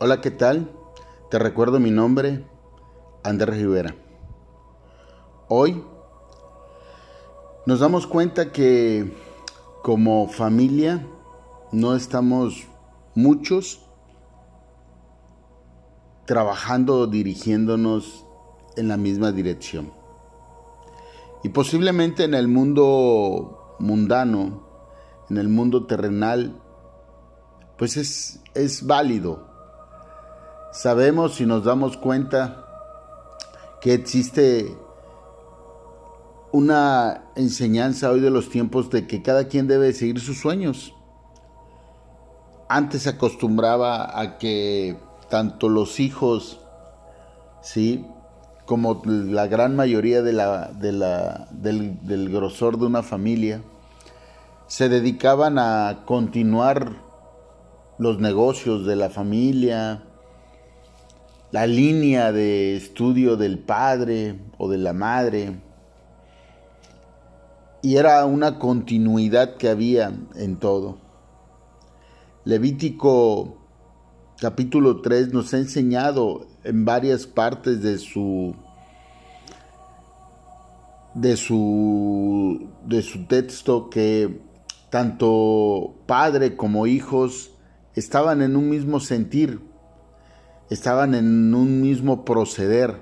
Hola, ¿qué tal? Te recuerdo mi nombre, Andrés Rivera. Hoy nos damos cuenta que como familia no estamos muchos trabajando o dirigiéndonos en la misma dirección. Y posiblemente en el mundo mundano, en el mundo terrenal, pues es, es válido. Sabemos y nos damos cuenta que existe una enseñanza hoy de los tiempos de que cada quien debe seguir sus sueños. Antes se acostumbraba a que tanto los hijos, sí, como la gran mayoría del, del grosor de una familia, se dedicaban a continuar los negocios de la familia, la línea de estudio del padre o de la madre. Y era una continuidad que había en todo. Levítico capítulo 3 nos ha enseñado en varias partes de su de su de su texto que tanto padre como hijos estaban en un mismo sentir, estaban en un mismo proceder,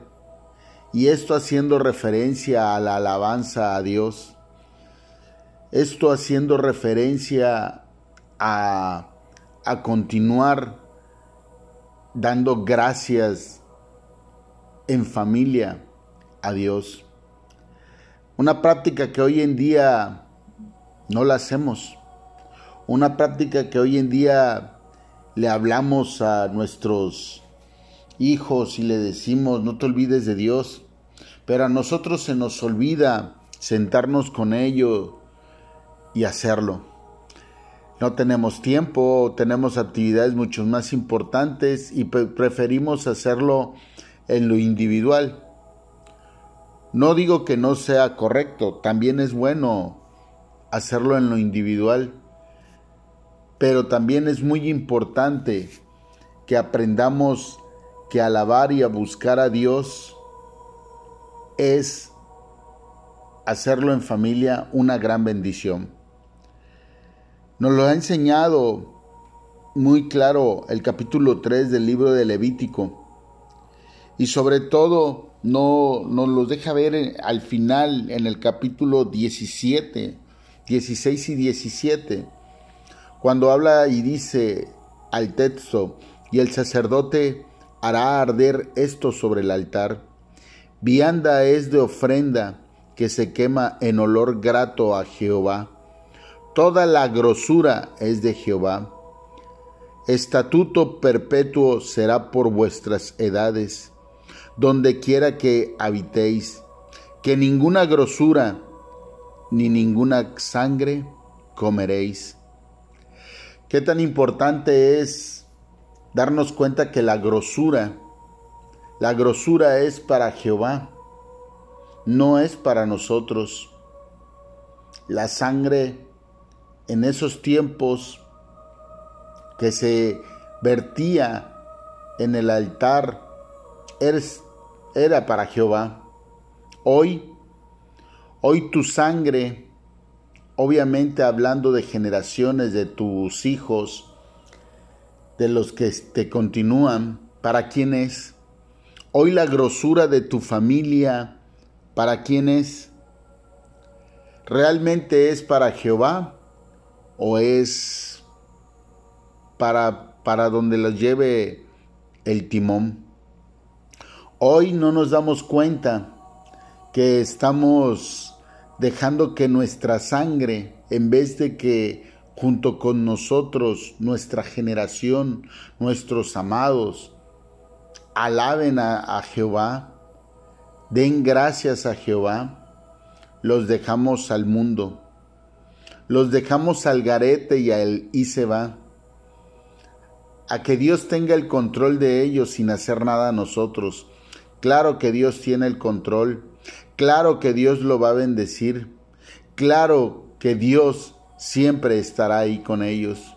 y esto haciendo referencia a la alabanza a Dios, esto haciendo referencia a, a continuar dando gracias en familia a Dios. Una práctica que hoy en día no la hacemos. Una práctica que hoy en día le hablamos a nuestros hijos y le decimos, no te olvides de Dios, pero a nosotros se nos olvida sentarnos con ellos y hacerlo. No tenemos tiempo, tenemos actividades mucho más importantes y preferimos hacerlo en lo individual. No digo que no sea correcto, también es bueno hacerlo en lo individual, pero también es muy importante que aprendamos que alabar y a buscar a Dios es hacerlo en familia una gran bendición. Nos lo ha enseñado muy claro el capítulo 3 del libro de Levítico. Y sobre todo no, nos lo deja ver al final en el capítulo 17, 16 y 17 cuando habla y dice al texto, y el sacerdote hará arder esto sobre el altar. Vianda es de ofrenda que se quema en olor grato a Jehová. Toda la grosura es de Jehová. Estatuto perpetuo será por vuestras edades, donde quiera que habitéis, que ninguna grosura ni ninguna sangre comeréis Qué tan importante es darnos cuenta que la grosura, la grosura es para Jehová, no es para nosotros. La sangre en esos tiempos que se vertía en el altar era para Jehová. Hoy, hoy tu sangre obviamente hablando de generaciones de tus hijos, de los que te continúan, ¿para quién es? Hoy la grosura de tu familia, ¿para quién es? ¿Realmente es para Jehová o es para, para donde los lleve el timón? Hoy no nos damos cuenta que estamos dejando que nuestra sangre, en vez de que junto con nosotros, nuestra generación, nuestros amados, alaben a, Jehová, den gracias a Jehová, los dejamos al mundo, los dejamos al garete y, al, y se va. A que Dios tenga el control de ellos sin hacer nada a nosotros. Claro que Dios tiene el control, Claro que Dios lo va a bendecir. Claro que Dios siempre estará ahí con ellos.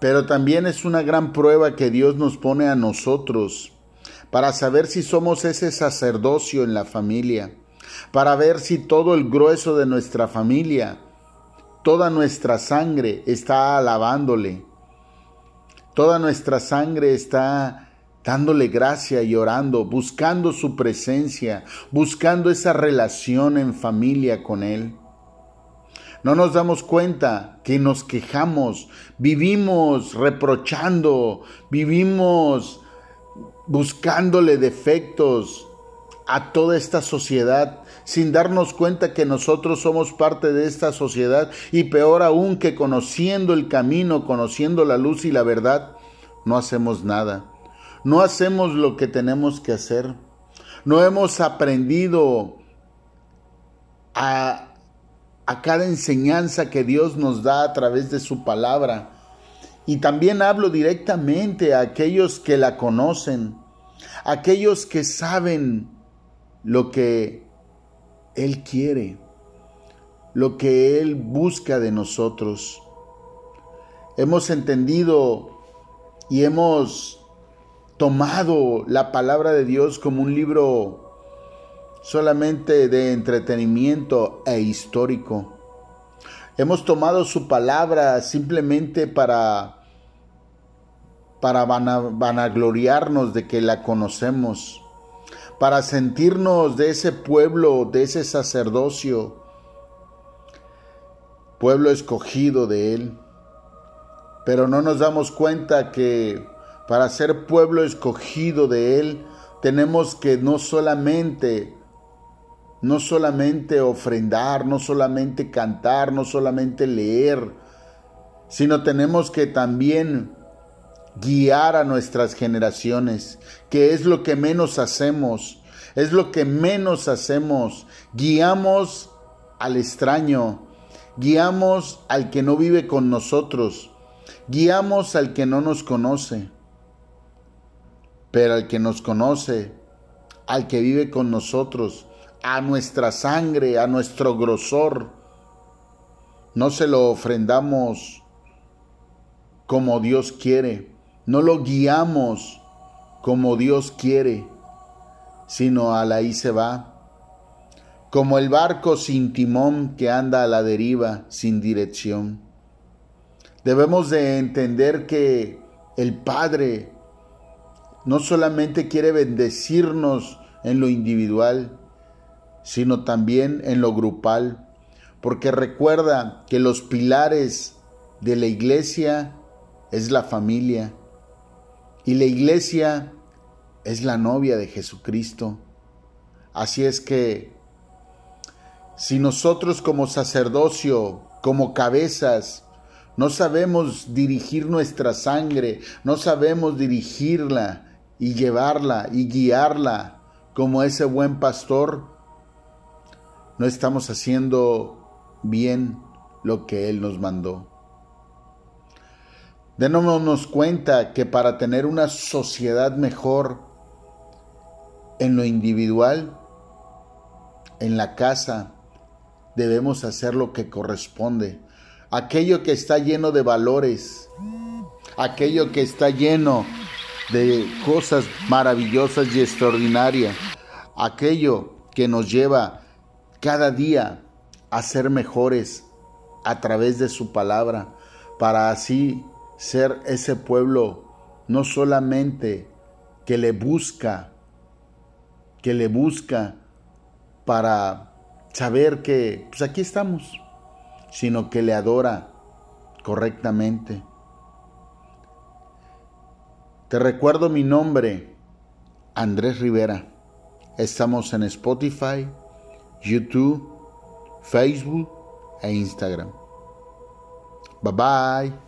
pero también es una gran prueba que Dios nos pone a nosotros para saber si somos ese sacerdocio en la familia, para ver si todo el grueso de nuestra familia, toda nuestra sangre está alabándole, toda nuestra sangre está dándole gracia y orando, buscando su presencia, buscando esa relación en familia con Él. No nos damos cuenta que nos quejamos, vivimos reprochando, vivimos buscándole defectos a toda esta sociedad sin darnos cuenta que nosotros somos parte de esta sociedad y peor aún que conociendo el camino, conociendo la luz y la verdad, no hacemos nada. No hacemos lo que tenemos que hacer. No hemos aprendido a, a cada enseñanza que Dios nos da a través de su palabra y también hablo directamente a aquellos que la conocen, aquellos que saben lo que Él quiere, lo que Él busca de nosotros. Hemos entendido y hemos tomado la palabra de Dios como un libro solamente de entretenimiento e histórico. Hemos tomado su palabra simplemente para para vanagloriarnos de que la conocemos, para sentirnos de ese pueblo, de ese sacerdocio, pueblo escogido de Él. Pero no nos damos cuenta que para ser pueblo escogido de Él, tenemos que no solamente, no solamente ofrendar, no solamente cantar, no solamente leer, sino tenemos que también guiar a nuestras generaciones, que es lo que menos hacemos, es lo que menos hacemos. Guiamos al extraño, guiamos al que no vive con nosotros, guiamos al que no nos conoce, pero al que nos conoce, al que vive con nosotros, a nuestra sangre, a nuestro grosor, no se lo ofrendamos como Dios quiere no lo guiamos como Dios quiere, sino a la ahí se va. Como el barco sin timón que anda a la deriva sin dirección. Debemos de entender que el Padre no solamente quiere bendecirnos en lo individual, sino también en lo grupal, porque recuerda que los pilares de la iglesia es la familia, y la iglesia es la novia de Jesucristo. Así es que si nosotros como sacerdocio, como cabezas, no sabemos dirigir nuestra sangre, no sabemos dirigirla y llevarla y guiarla como ese buen pastor, no estamos haciendo bien lo que Él nos mandó. Démonos cuenta que para tener una sociedad mejor en lo individual, en la casa, debemos hacer lo que corresponde. Aquello que está lleno de valores, aquello que está lleno de cosas maravillosas y extraordinarias, aquello que nos lleva cada día a ser mejores a través de su palabra, para así ser ese pueblo no solamente que le busca, que le busca para saber que pues aquí estamos, sino que le adora correctamente. Te recuerdo mi nombre, Andrés Rivera. Estamos en Spotify, YouTube, Facebook e Instagram. Bye bye.